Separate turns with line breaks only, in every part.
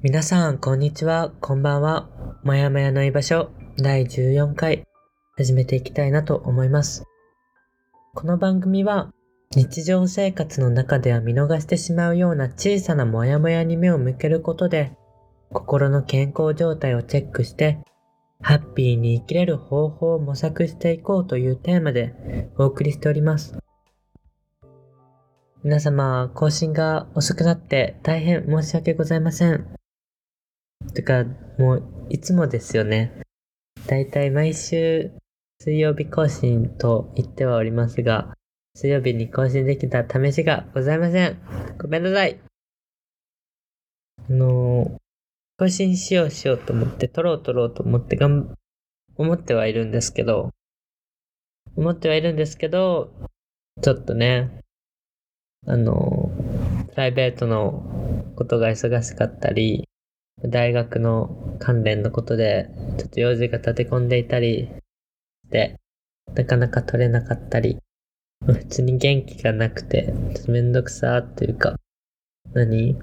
皆さん、こんにちは、こんばんは。もやもやの居場所、第14回、始めていきたいなと思います。この番組は、日常生活の中では見逃してしまうような小さなモヤモヤに目を向けることで、心の健康状態をチェックして、ハッピーに生きれる方法を模索していこうというテーマでお送りしております。皆様、更新が遅くなって大変申し訳ございません。てか、もう、いつもですよね。だいたい毎週水曜日更新と言ってはおりますが、水曜日に更新できた試しがございません。ごめんなさい。あのー更新しようしようと思って、撮ろう撮ろうと思ってがん、思ってはいるんですけど、思ってはいるんですけど、ちょっとね、あの、プライベートのことが忙しかったり、大学の関連のことで、ちょっと用事が立て込んでいたりして、なかなか取れなかったり、普通に元気がなくて、ちょっとめんどくさーっていうか、何？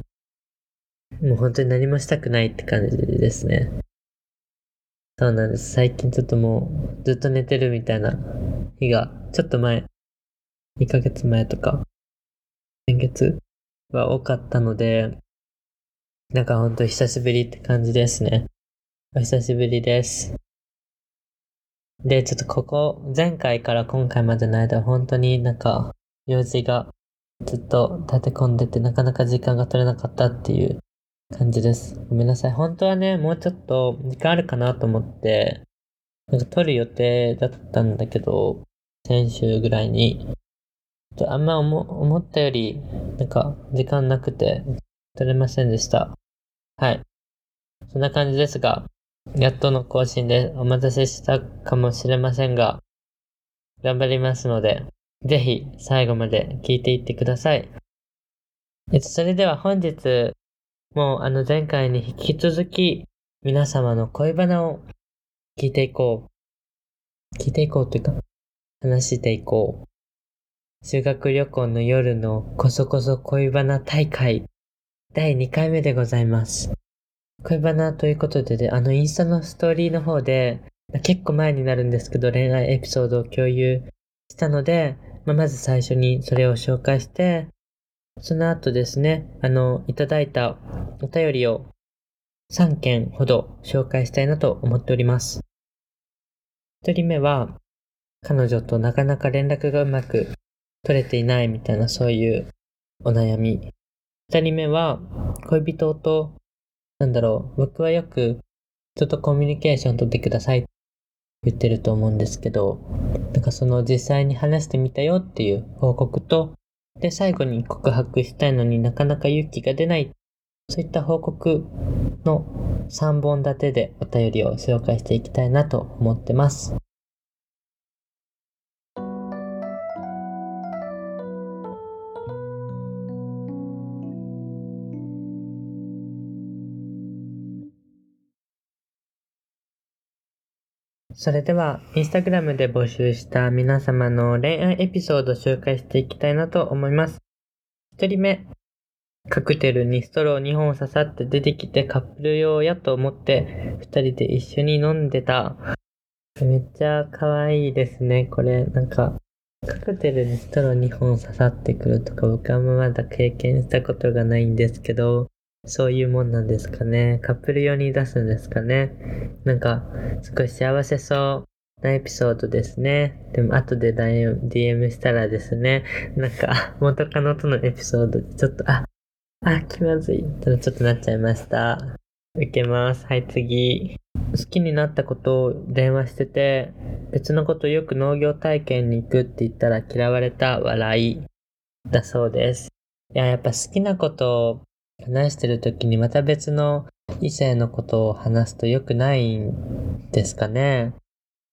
もう本当に何もしたくないって感じですね。そうなんです。最近ちょっともうずっと寝てるみたいな日が、ちょっと前、2ヶ月前とか、先月は多かったので、なんか本当久しぶりって感じですね。お久しぶりです。で、ちょっとここ、前回から今回までの間、本当になんか、用事がずっと立て込んでて、なかなか時間が取れなかったっていう感じです。ごめんなさい。本当はね、もうちょっと時間あるかなと思って、なんか撮る予定だったんだけど、先週ぐらいに。あんま思ったより、なんか時間なくて撮れませんでした。はい。そんな感じですが、やっとの更新でお待たせしたかもしれませんが、頑張りますので、ぜひ最後まで聞いていってください。えっと、それでは本日、もうあの前回に引き続き皆様の恋バナを聞いていこう。聞いていこうというか、話していこう。修学旅行の夜のこそこそ恋バナ大会第2回目でございます。恋バナということでで、あのインスタのストーリーの方で、まあ結構前になるんですけど恋愛エピソードを共有したので、まあまず最初にそれを紹介して、その後ですね、あの、いただいたお便りを3件ほど紹介したいなと思っております。一人目は、彼女となかなか連絡がうまく取れていないみたいなそういうお悩み。二人目は、恋人と、なんだろう、僕はよく人とコミュニケーション取ってくださいって言ってると思うんですけど、なんかその実際に話してみたよっていう報告と、で、最後に告白したいのになかなか勇気が出ない。そういった報告の3本立てでお便りを紹介していきたいなと思ってます。それでは、インスタグラムで募集した皆様の恋愛エピソードを紹介していきたいなと思います。一人目。カクテルにストロー2本刺さって出てきてカップル用やと思って二人で一緒に飲んでた。めっちゃ可愛いですね、これ。なんか、カクテルにストロー2本刺さってくるとか僕はまだ経験したことがないんですけど、そういうもんなんですかね。カップル用に出すんですかね。なんか、すごい幸せそうなエピソードですね。でも、後で DM したらですね、なんか、元カノとのエピソードでちょっと、あ、あ、気まずい。ただちょっとなっちゃいました。受けます。はい、次。好きになったことを電話してて、別のことよく農業体験に行くって言ったら嫌われた笑いだそうです。いや、やっぱ好きなことを話してる時にまた別の異性のことを話すと良くないんですかね。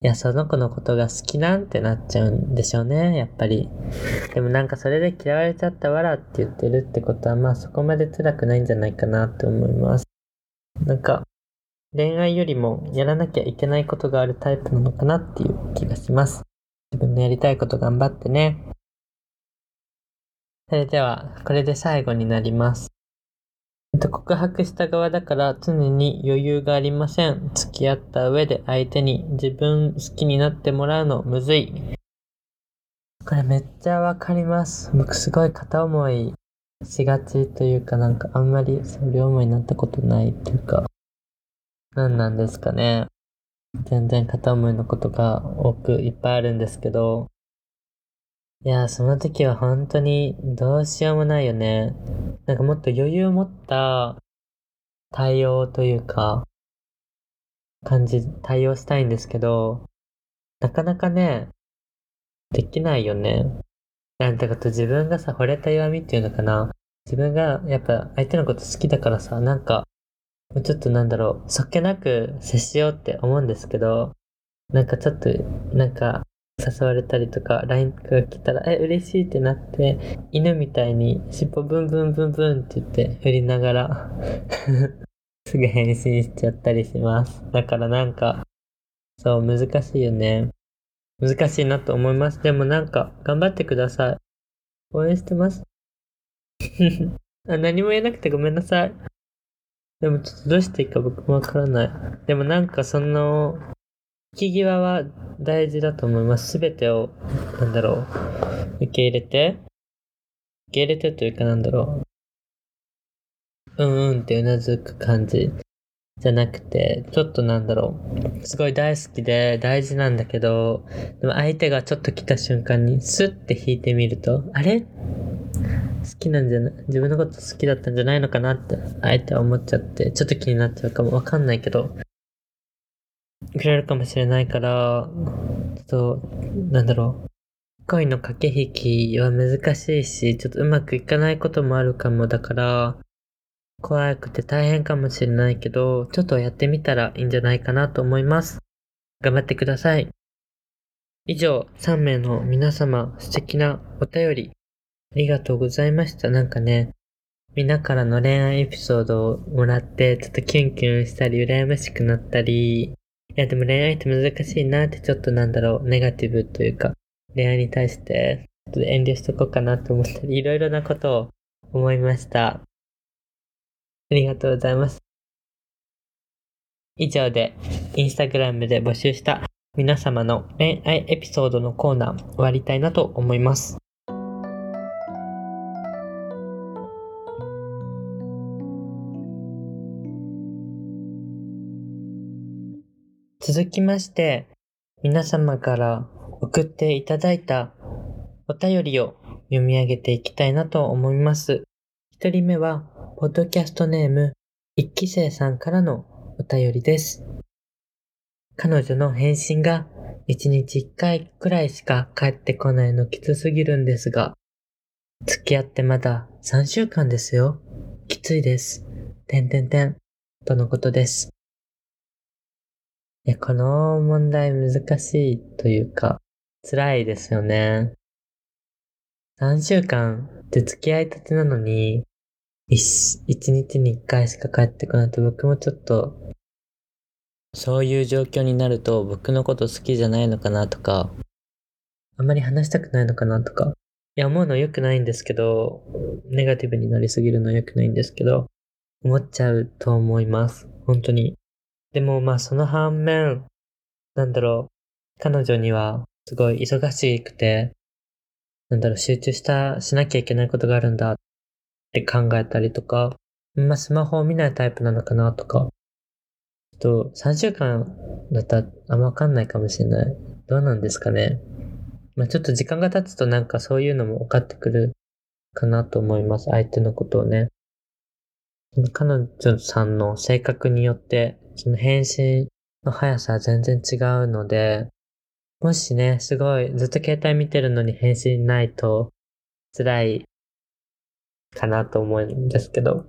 いや、その子のことが好きなんてなっちゃうんでしょうね、やっぱり。でもなんかそれで嫌われちゃったわらって言ってるってことはまあそこまで辛くないんじゃないかなって思います。なんか恋愛よりもやらなきゃいけないことがあるタイプなのかなっていう気がします。自分のやりたいこと頑張ってね。それでは、これで最後になります。と告白した側だから常に余裕がありません。付き合った上で相手に自分好きになってもらうのむずい。これめっちゃわかります。僕すごい片思いしがちというかなんかあんまり両思いになったことないっていうか、何なんですかね。全然片思いのことが多くいっぱいあるんですけど、いや、その時は本当にどうしようもないよね。なんかもっと余裕を持った対応というか、感じ、対応したいんですけど、なかなかね、できないよね。なんてこと自分がさ、惚れた弱みっていうのかな。自分がやっぱ相手のこと好きだからさ、なんか、もうちょっとなんだろう、そっけなく接しようって思うんですけど、なんかちょっと、なんか、誘われたりとか、LINE が来たら、え、嬉しいってなって、犬みたいに尻尾ブンブンブンブンって言って振りながら すぐ返信しちゃったりします。だからなんか、そう、難しいよね。難しいなと思います。でもなんか、頑張ってください。応援してます。あ何も言えなくてごめんなさい。でもちょっとどうしていいか僕もわからない。でもなんかその、引き際は大事だと思います。すべてを、なんだろう、受け入れて、受け入れてというかなんだろう、うんうんってうなずく感じじゃなくて、ちょっとなんだろう、すごい大好きで大事なんだけど、でも相手がちょっと来た瞬間にスッて引いてみると、あれ？好きなんじゃない、自分のこと好きだったんじゃないのかなって、相手は思っちゃって、ちょっと気になっちゃうかも。わかんないけど、くれるかもしれないから、ちょっと、なんだろう。恋の駆け引きは難しいし、ちょっとうまくいかないこともあるかもだから、怖くて大変かもしれないけど、ちょっとやってみたらいいんじゃないかなと思います。頑張ってください。以上、3名の皆様、素敵なお便り、ありがとうございました。なんかね、みんなからの恋愛エピソードをもらって、ちょっとキュンキュンしたり、羨ましくなったり、いや、でも恋愛って難しいなってちょっとなんだろう、ネガティブというか、恋愛に対して、ちょっと遠慮しとこうかなと思ったり、いろいろなことを思いました。ありがとうございます。以上で、インスタグラムで募集した皆様の恋愛エピソードのコーナー終わりたいなと思います。続きまして、皆様から送っていただいたお便りを読み上げていきたいなと思います。一人目は、ポッドキャストネーム、一期生さんからのお便りです。彼女の返信が一日一回くらいしか返ってこないのきつすぎるんですが、付き合ってまだ3週間ですよ。きついです。てんてんてん。とのことです。いや、この問題難しいというか、辛いですよね。3週間って付き合いたてなのに、1, 1日に1回しか帰ってこないと僕もちょっと、そういう状況になると僕のこと好きじゃないのかなとか、あんまり話したくないのかなとか、いや、思うの良くないんですけど、ネガティブになりすぎるの良くないんですけど、思っちゃうと思います。本当に。でもまあその反面、なんだろう、彼女にはすごい忙しくて、なんだろう、集中した、しなきゃいけないことがあるんだって考えたりとか、まあスマホを見ないタイプなのかなとか、ちょっと3週間だったらあんまわかんないかもしれない。どうなんですかね。まあちょっと時間が経つとなんかそういうのも分かってくるかなと思います。相手のことをね。彼女さんの性格によってその返信の速さは全然違うので、もしね、すごいずっと携帯見てるのに返信ないと辛いかなと思うんですけど。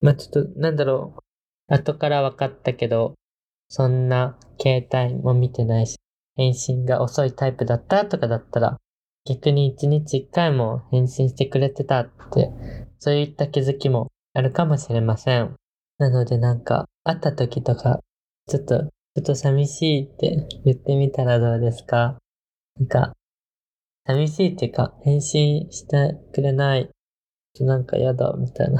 まあちょっとなんだろう。後から分かったけど、そんな携帯も見てないし、返信が遅いタイプだったとかだったら、逆に一日一回も返信してくれてたって、そういった気づきもあるかもしれません。なのでなんか、会った時とか、ちょっと、ちょっと寂しいって言ってみたらどうですか？なんか、寂しいっていうか、返信してくれないとなんか嫌だ、みたいな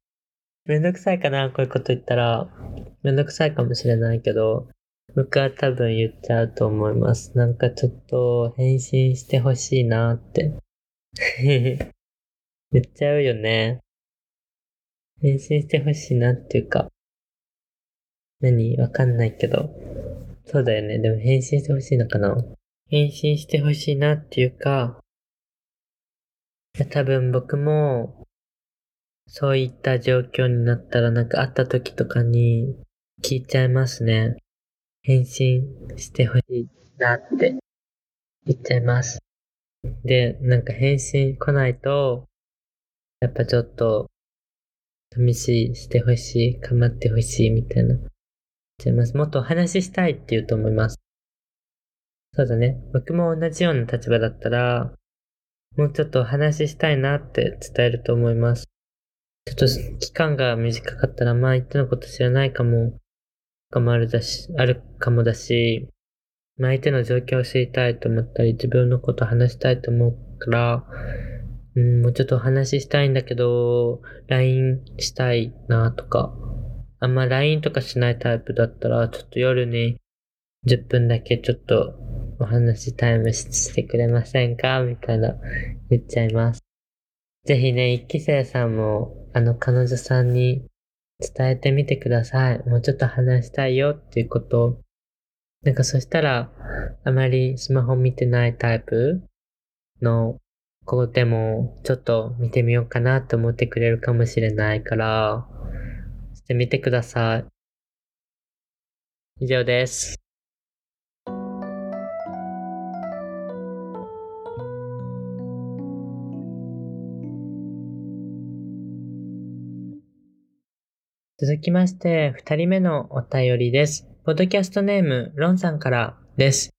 めんどくさいかな？こういうこと言ったら。めんどくさいかもしれないけど、僕は多分言っちゃうと思います。なんかちょっと返信してほしいなって。言っちゃうよね。返信してほしいなっていうか。何わかんないけど。そうだよね。でも返信してほしいのかな返信してほしいなっていうか、多分僕も、そういった状況になったらなんか会った時とかに聞いちゃいますね。返信してほしいなって言っちゃいます。で、なんか返信来ないと、やっぱちょっと、寂しい、してほしい、構ってほしいみたいな。ちゃいます。もっとお話ししたいって言うと思います。そうだね。僕も同じような立場だったら、もうちょっとお話ししたいなって伝えると思います。ちょっと期間が短かったら、まあ言ってのこと知らないかも、かもあるだし、あるかもだし、まあ相手の状況を知りたいと思ったり、自分のこと話したいと思うから、うん、もうちょっとお話ししたいんだけど、LINE したいなとか、あんま LINE とかしないタイプだったら、ちょっと夜に10分だけちょっとお話タイムしてくれませんか？みたいな言っちゃいます。ぜひね、一期生さんも、あの彼女さんに伝えてみてください。もうちょっと話したいよっていうこと。なんかそしたら、あまりスマホ見てないタイプの子でも、ちょっと見てみようかなと思ってくれるかもしれないから、してみてください。以上です。続きまして、二人目のお便りです。ポッドキャストネーム、ロンさんからです。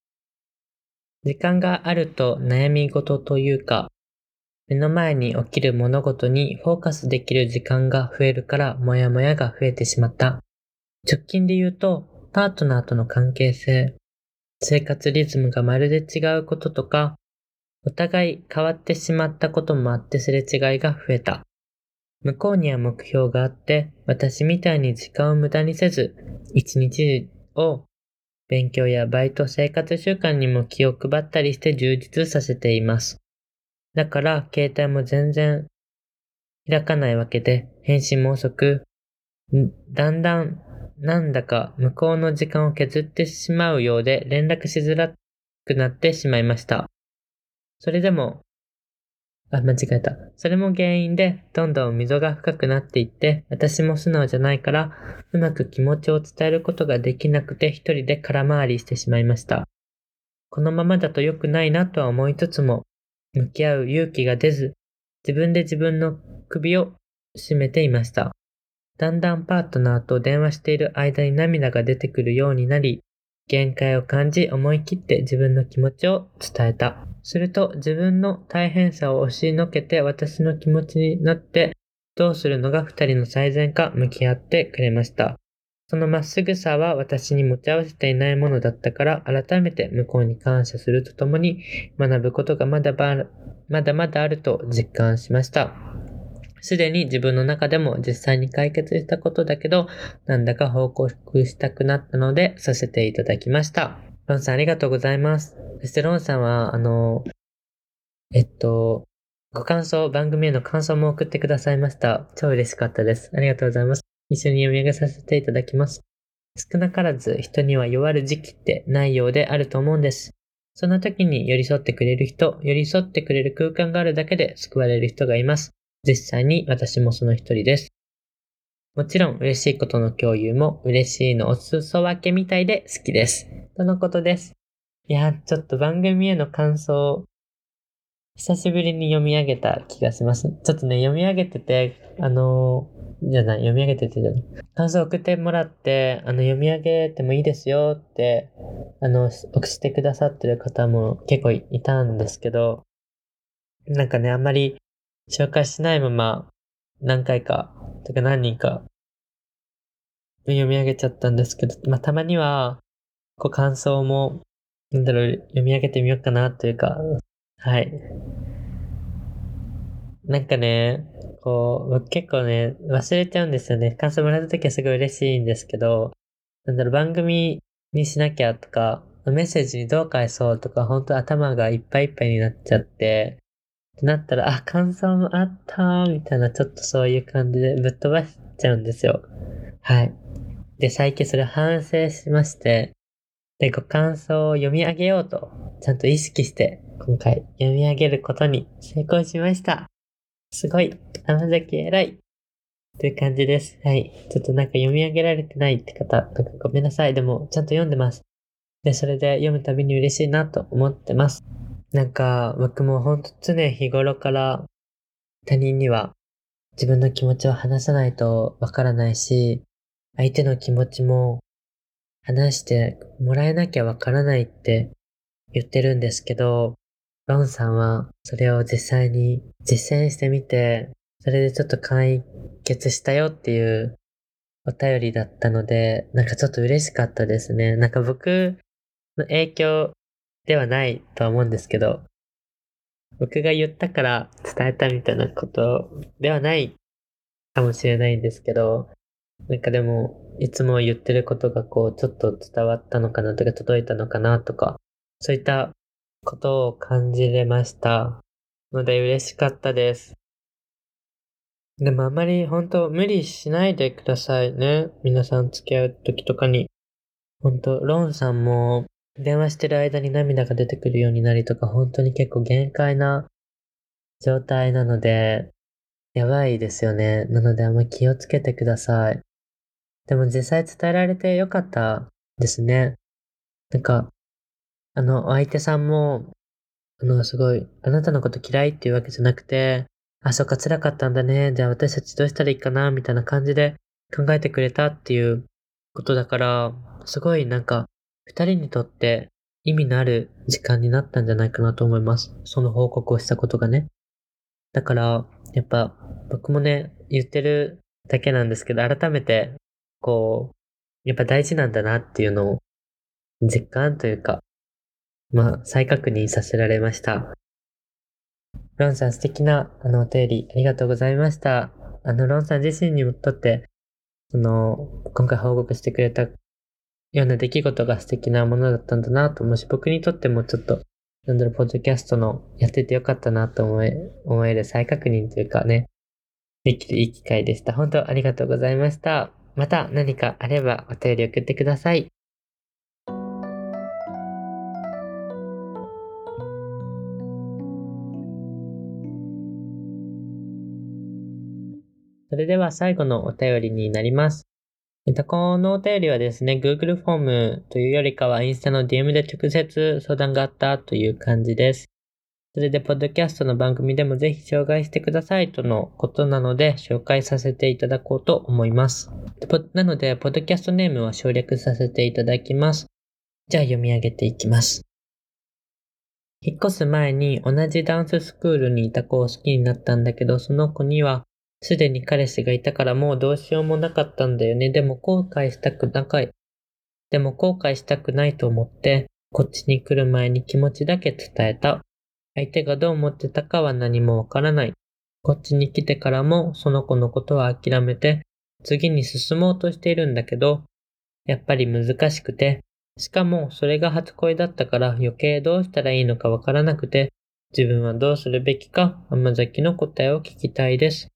時間があると悩み事というか、目の前に起きる物事にフォーカスできる時間が増えるからモヤモヤが増えてしまった。直近で言うと、パートナーとの関係性、生活リズムがまるで違うこととか、お互い変わってしまったこともあってすれ違いが増えた。向こうには目標があって、私みたいに時間を無駄にせず、一日を勉強やバイト生活習慣にも気を配ったりして充実させています。だから、携帯も全然開かないわけで、返信も遅く、だんだんなんだか向こうの時間を削ってしまうようで連絡しづらくなってしまいました。それでもあ、間違えた。それも原因で、どんどん溝が深くなっていって、私も素直じゃないから、うまく気持ちを伝えることができなくて一人で空回りしてしまいました。このままだと良くないなとは思いつつも、向き合う勇気が出ず、自分で自分の首を絞めていました。だんだんパートナーと電話している間に涙が出てくるようになり、限界を感じ思い切って自分の気持ちを伝えた。すると自分の大変さを押しのけて私の気持ちになってどうするのが二人の最善か向き合ってくれました。そのまっすぐさは私に持ち合わせていないものだったから改めて向こうに感謝するとともに学ぶことがまだまだまだあると実感しました。すでに自分の中でも実際に解決したことだけど、なんだか報告したくなったので、させていただきました。ロンさんありがとうございます。そしてロンさんは、あの、えっと、ご感想、番組への感想も送ってくださいました。超嬉しかったです。ありがとうございます。一緒に読み上げさせていただきます。少なからず人には弱る時期ってないようであると思うんです。そんな時に寄り添ってくれる人、寄り添ってくれる空間があるだけで救われる人がいます。実際に私もその一人です。もちろん嬉しいことの共有も嬉しいのお裾分けみたいで好きです。とのことです。いや、ちょっと番組への感想、久しぶりに読み上げた気がします。ちょっとね、読み上げてて、あのー、じゃない、読み上げててじゃない。感想送ってもらって、あの、読み上げてもいいですよって、あの、送してくださってる方も結構いたんですけど、なんかね、あんまり紹介しないまま何回か、とか何人か読み上げちゃったんですけど、まあ、たまには、こう感想も、なんだろう、読み上げてみようかなというか、はい。なんかね、こう、僕結構ね、忘れちゃうんですよね。感想もらった時はすごい嬉しいんですけど、なんだろう、番組にしなきゃとか、メッセージにどう返そうとか、本当頭がいっぱいいっぱいになっちゃって、ってなったら、あ、感想もあったみたいな、ちょっとそういう感じでぶっ飛ばしちゃうんですよ。はい。で、最近それ反省しまして、で、ご感想を読み上げようと、ちゃんと意識して、今回読み上げることに成功しました。すごい甘崎偉いという感じです。はい。ちょっとなんか読み上げられてないって方、なんかごめんなさい。でも、ちゃんと読んでます。で、それで読むたびに嬉しいなと思ってます。なんか、僕もほんと常日頃から他人には自分の気持ちを話さないとわからないし、相手の気持ちも話してもらえなきゃわからないって言ってるんですけど、ロンさんはそれを実際に実践してみて、それでちょっと解決したよっていうお便りだったので、なんかちょっと嬉しかったですね。なんか僕の影響ではないとは思うんですけど、僕が言ったから伝えたみたいなことではないかもしれないんですけど、なんかでも、いつも言ってることがこう、ちょっと伝わったのかなとか、届いたのかなとか、そういったことを感じれました。ので嬉しかったです。でもあまり本当無理しないでくださいね。皆さん付き合う時とかに。本当ロンさんも電話してる間に涙が出てくるようになりとか、本当に結構限界な状態なので、やばいですよね。なのであんま気をつけてください。でも実際伝えられてよかったですね。なんか、あの、お相手さんも、あの、すごい、あなたのこと嫌いっていうわけじゃなくて、あ、そっか辛かったんだね。じゃあ私たちどうしたらいいかなみたいな感じで考えてくれたっていうことだから、すごいなんか、二人にとって意味のある時間になったんじゃないかなと思います。その報告をしたことがね。だから、やっぱ僕もね、言ってるだけなんですけど、改めて、こう、やっぱ大事なんだなっていうのを実感というか、まあ、再確認させられました。ロンさん素敵なあのお便りありがとうございました。あの、ロンさん自身にとって、その、今回報告してくれたような出来事が素敵なものだったんだなと思うし、僕にとってもちょっとなんだろう、ポッドキャストのやっててよかったなと思え、思える再確認というかね、できるいい機会でした。本当ありがとうございました。また何かあればお便り送ってください。それでは最後のお便りになります。えっと、このお便りはですね、Google フォームというよりかはインスタの DM で直接相談があったという感じです。それで、ポッドキャストの番組でもぜひ紹介してくださいとのことなので、紹介させていただこうと思います。なので、ポッドキャストネームは省略させていただきます。じゃあ読み上げていきます。引っ越す前に同じダンススクールにいた子を好きになったんだけど、その子にはすでに彼氏がいたからもうどうしようもなかったんだよね。でも後悔したくなかい。でも後悔したくないと思って、こっちに来る前に気持ちだけ伝えた。相手がどう思ってたかは何もわからない。こっちに来てからもその子のことは諦めて、次に進もうとしているんだけど、やっぱり難しくて、しかもそれが初恋だったから余計どうしたらいいのかわからなくて、自分はどうするべきか甘崎の答えを聞きたいです。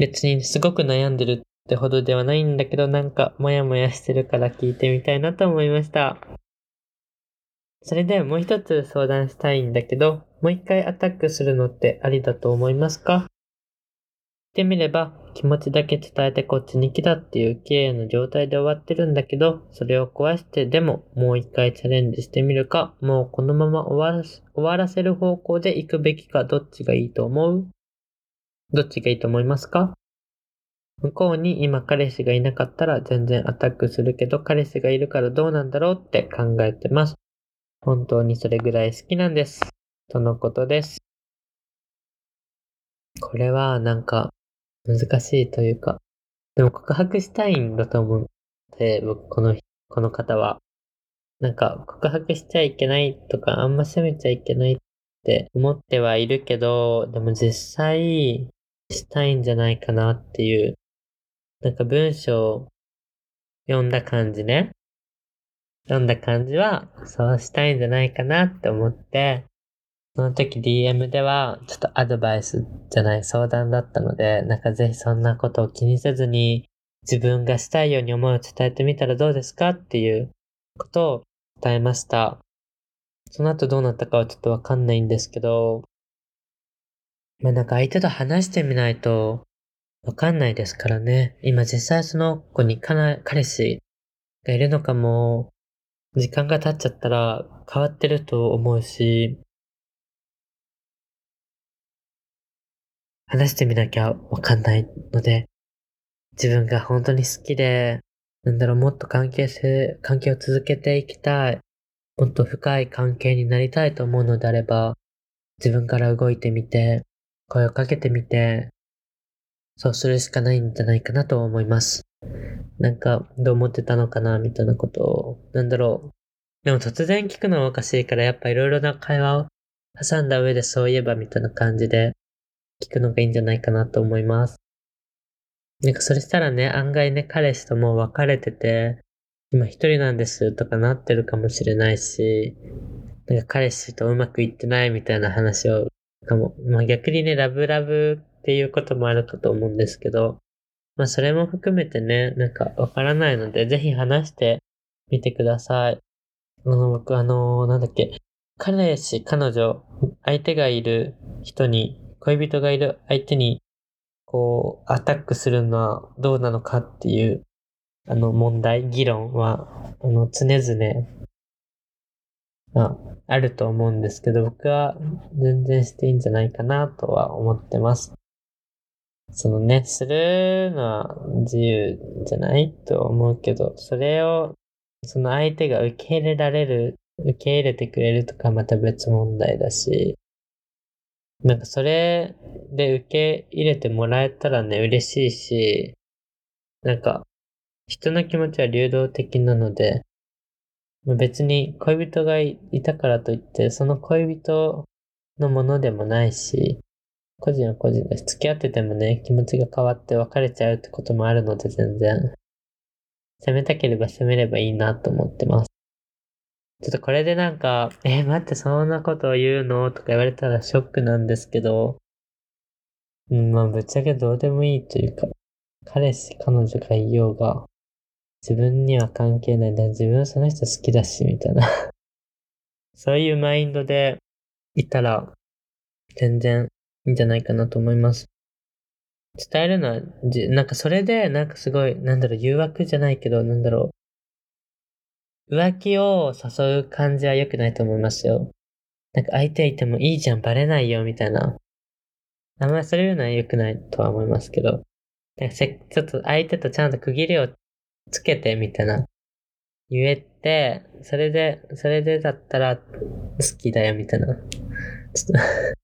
別にすごく悩んでるってほどではないんだけど、なんかモヤモヤしてるから聞いてみたいなと思いました。それでもう一つ相談したいんだけど、もう一回アタックするのってありだと思いますか？言ってみれば、気持ちだけ伝えてこっちに来たっていう綺麗な状態で終わってるんだけど、それを壊してでももう一回チャレンジしてみるか、もうこのまま終わらせる方向で行くべきかどっちがいいと思う？どっちがいいと思いますか？向こうに今彼氏がいなかったら全然アタックするけど彼氏がいるからどうなんだろうって考えてます。本当にそれぐらい好きなんです。とのことです。これはなんか難しいというか、でも告白したいんだと思う。で、僕この、この方は。なんか告白しちゃいけないとかあんま責めちゃいけないって思ってはいるけど、でも実際したいんじゃないかなっていう、なんか文章を読んだ感じね。読んだ感じは、そうしたいんじゃないかなって思って、その時 DM では、ちょっとアドバイスじゃない相談だったので、なんかぜひそんなことを気にせずに、自分がしたいように思いを伝えてみたらどうですかっていうことを伝えました。その後どうなったかはちょっとわかんないんですけど、まあなんか相手と話してみないとわかんないですからね。今実際その子に彼氏がいるのかも、時間が経っちゃったら変わってると思うし、話してみなきゃわかんないので、自分が本当に好きで、なんだろう、もっと関係性、関係を続けていきたい。もっと深い関係になりたいと思うのであれば、自分から動いてみて、声をかけてみて、そうするしかないんじゃないかなと思います。なんか、どう思ってたのかな、みたいなことを、なんだろう。でも突然聞くのはおかしいから、やっぱいろいろな会話を挟んだ上でそういえばみたいな感じで聞くのがいいんじゃないかなと思います。なんかそれしたらね、案外ね、彼氏ともう別れてて、今一人なんですとかなってるかもしれないし、なんか彼氏とうまくいってないみたいな話を、かも、まあ逆にね、ラブラブっていうこともあるかと思うんですけど、まあそれも含めてね、なんかわからないので、ぜひ話してみてください。あの、僕あのなんだっけ、彼氏、彼女、相手がいる人に、恋人がいる相手にこう、アタックするのはどうなのかっていう、あの問題、議論は、あの、常々、あ、あると思うんですけど、僕は全然していいんじゃないかなとは思ってます。そのね、するのは自由じゃないと思うけど、それを、その相手が受け入れられる、受け入れてくれるとかまた別問題だし、なんかそれで受け入れてもらえたらね、嬉しいし、なんか、人の気持ちは流動的なので、別に恋人がいたからといって、その恋人のものでもないし、個人は個人だし、付き合っててもね、気持ちが変わって別れちゃうってこともあるので全然、責めたければ責めればいいなと思ってます。ちょっとこれでなんか、えー、待って、そんなことを言うのとか言われたらショックなんですけど、うん、まあ、ぶっちゃけどうでもいいというか、彼氏、彼女がいようが、自分には関係ない。だ自分はその人好きだし、みたいな そういうマインドでいたら、全然いいんじゃないかなと思います。伝えるのは、なんかそれで、なんかすごい、なんだろう、誘惑じゃないけど、なんだろう、浮気を誘う感じは良くないと思いますよ。なんか相手いてもいいじゃん、バレないよ、みたいな。あんまりそれ言うのは良くないとは思いますけど。せちょっと相手とちゃんと区切りをつけて、みたいな。言えて、それで、それでだったら好きだよ、みたいな。ちょっと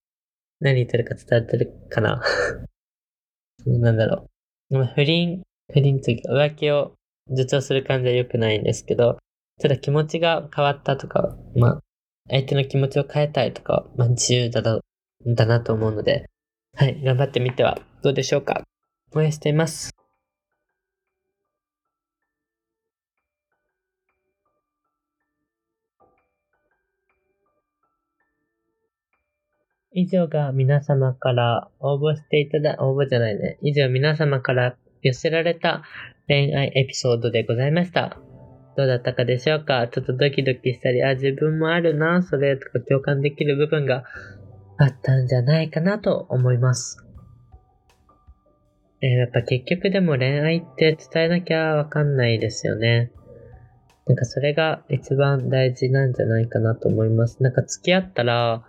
何言ってるか伝わってるかな？なんだろう。不倫、不倫というか浮気を助長する感じは良くないんですけど、ただ気持ちが変わったとか、まあ、相手の気持ちを変えたいとか、まあ、自由だな、だなと思うので、はい、頑張ってみてはどうでしょうか。応援しています。以上が皆様から応募していただ、応募じゃないね。以上皆様から寄せられた恋愛エピソードでございました。どうだったかでしょうか？ちょっとドキドキしたり、あ、自分もあるな、それとか共感できる部分があったんじゃないかなと思います。えー、やっぱ結局でも恋愛って伝えなきゃわかんないですよね。なんかそれが一番大事なんじゃないかなと思います。なんか付き合ったら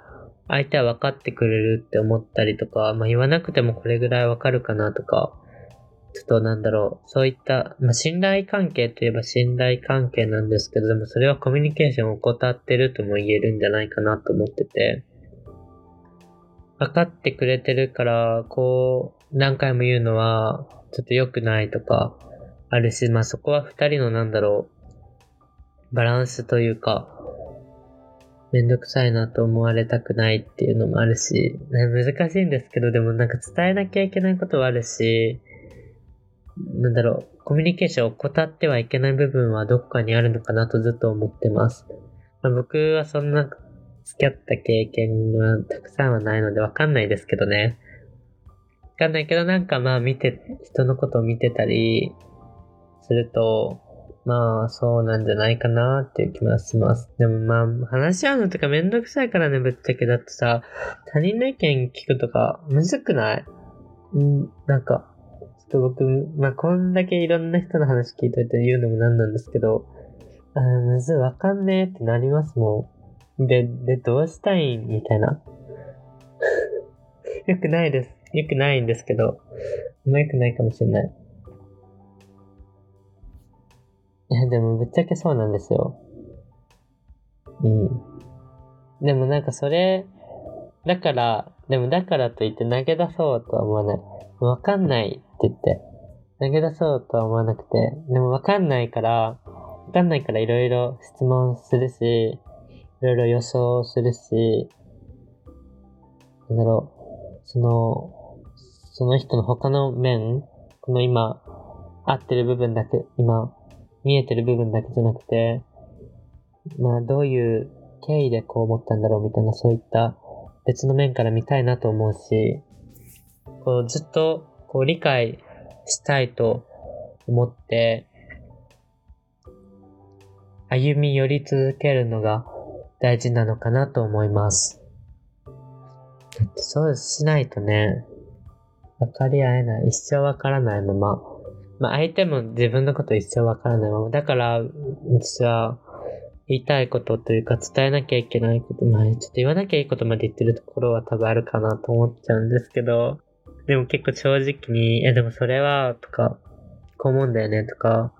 相手は分かってくれるって思ったりとか、まあ言わなくてもこれぐらいわかるかなとか、ちょっとなんだろう、そういった、まあ、信頼関係といえば信頼関係なんですけど、でもそれはコミュニケーションを怠ってるとも言えるんじゃないかなと思ってて、分かってくれてるから、こう、何回も言うのは、ちょっと良くないとか、あるし、まあそこは二人のなんだろう、バランスというか、めんどくさいなと思われたくないっていうのもあるし、難しいんですけど、でもなんか伝えなきゃいけないことはあるし、なんだろう、コミュニケーションを怠ってはいけない部分はどこかにあるのかなとずっと思ってます。まあ、僕はそんな付き合った経験はたくさんはないのでわかんないですけどね。わかんないけどなんかまあ見て、人のことを見てたりすると、まあそうなんじゃないかなっていう気もします。でもまあ話し合うのとかめんどくさいからね、ぶっちゃけだってさ、他人の意見聞くとかむずくない？んなんか、ちょっと僕、まあこんだけいろんな人の話聞いといて言うのもなんなんですけど、あむずいわかんねえってなりますもん。で、で、どうしたいみたいな。よくないです。よくないんですけど、あんまよくないかもしれない。いや、でもぶっちゃけそうなんですよ。うん。でもなんかそれ、だから、でもだからといって投げ出そうとは思わない。わかんないって言って。投げ出そうとは思わなくて。でもわかんないから、わかんないからいろいろ質問するし、いろいろ予想するし、なんだろう、その、その人の他の面、この今、合ってる部分だけ、今、見えてる部分だけじゃなくて、まあ、どういう経緯でこう思ったんだろうみたいな、そういった別の面から見たいなと思うし、こうずっとこう理解したいと思って、歩み寄り続けるのが大事なのかなと思います。そうしないとね、分かり合えない。一生分からないまま。まあ相手も自分のこと一生分からないまま。だから、私は言いたいことというか伝えなきゃいけないこと、まあちょっと言わなきゃいいことまで言ってるところは多分あるかなと思っちゃうんですけど、でも結構正直に、え、でもそれは、とか、こう思うんだよね、とか、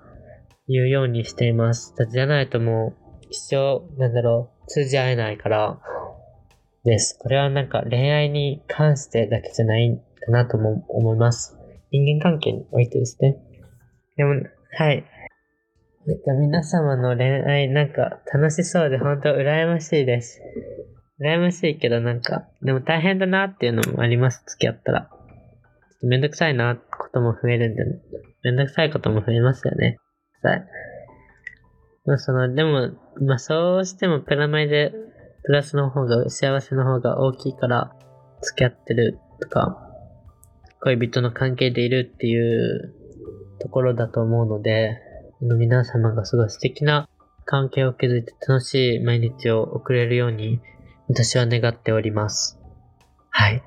言うようにしています。じゃないともう、一生、なんだろう、通じ合えないから、です。これはなんか恋愛に関してだけじゃないかなとも思います。人間関係においてですね。でも、はい。なんか皆様の恋愛なんか楽しそうで本当羨ましいです。羨ましいけどなんか、でも大変だなっていうのもあります、付き合ったら。ちょっとめんどくさいなことも増えるんで、めんどくさいことも増えますよね。はい。まあその、でも、まあそうしてもプラマイで、プラスの方が、幸せの方が大きいから、付き合ってるとか、恋人の関係でいるっていうところだと思うので、皆様がすごい素敵な関係を築いて楽しい毎日を送れるように、私は願っております。はい。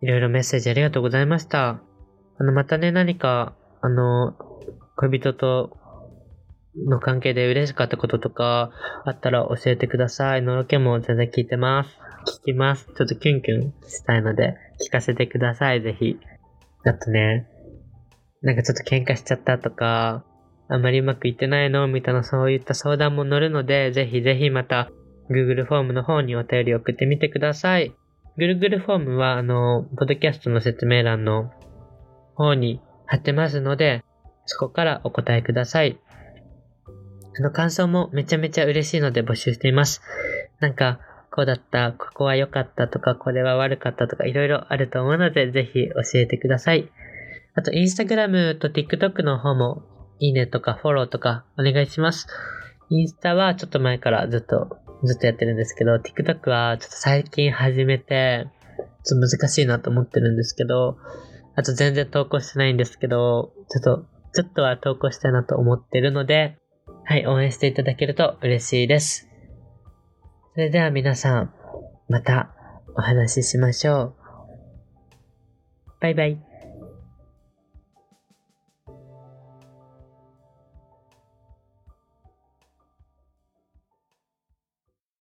いろいろメッセージありがとうございました。あの、またね、何か、あの、恋人との関係で嬉しかったこととかあったら教えてください。のろけも全然聞いてます。聞きます。ちょっとキュンキュンしたいので聞かせてください、ぜひ。あとね、なんかちょっと喧嘩しちゃったとか、あんまりうまくいってないのみたいなそういった相談も載るので、ぜひぜひまた Google フォームの方にお便り送ってみてください。Google フォームはあの、ポッドキャストの説明欄の方に貼ってますので、そこからお答えください。あの感想もめちゃめちゃ嬉しいので募集しています。なんか、こうだった、ここは良かったとか、これは悪かったとか、いろいろあると思うので、ぜひ教えてください。あと、インスタグラムと TikTok の方も、いいねとかフォローとかお願いします。インスタはちょっと前からずっと、ずっとやってるんですけど、TikTok はちょっと最近始めて、ちょっと難しいなと思ってるんですけど、あと全然投稿してないんですけど、ちょっと、ちょっとは投稿したいなと思ってるので、はい、応援していただけると嬉しいです。それでは皆さん、またお話ししましょう。バイバイ。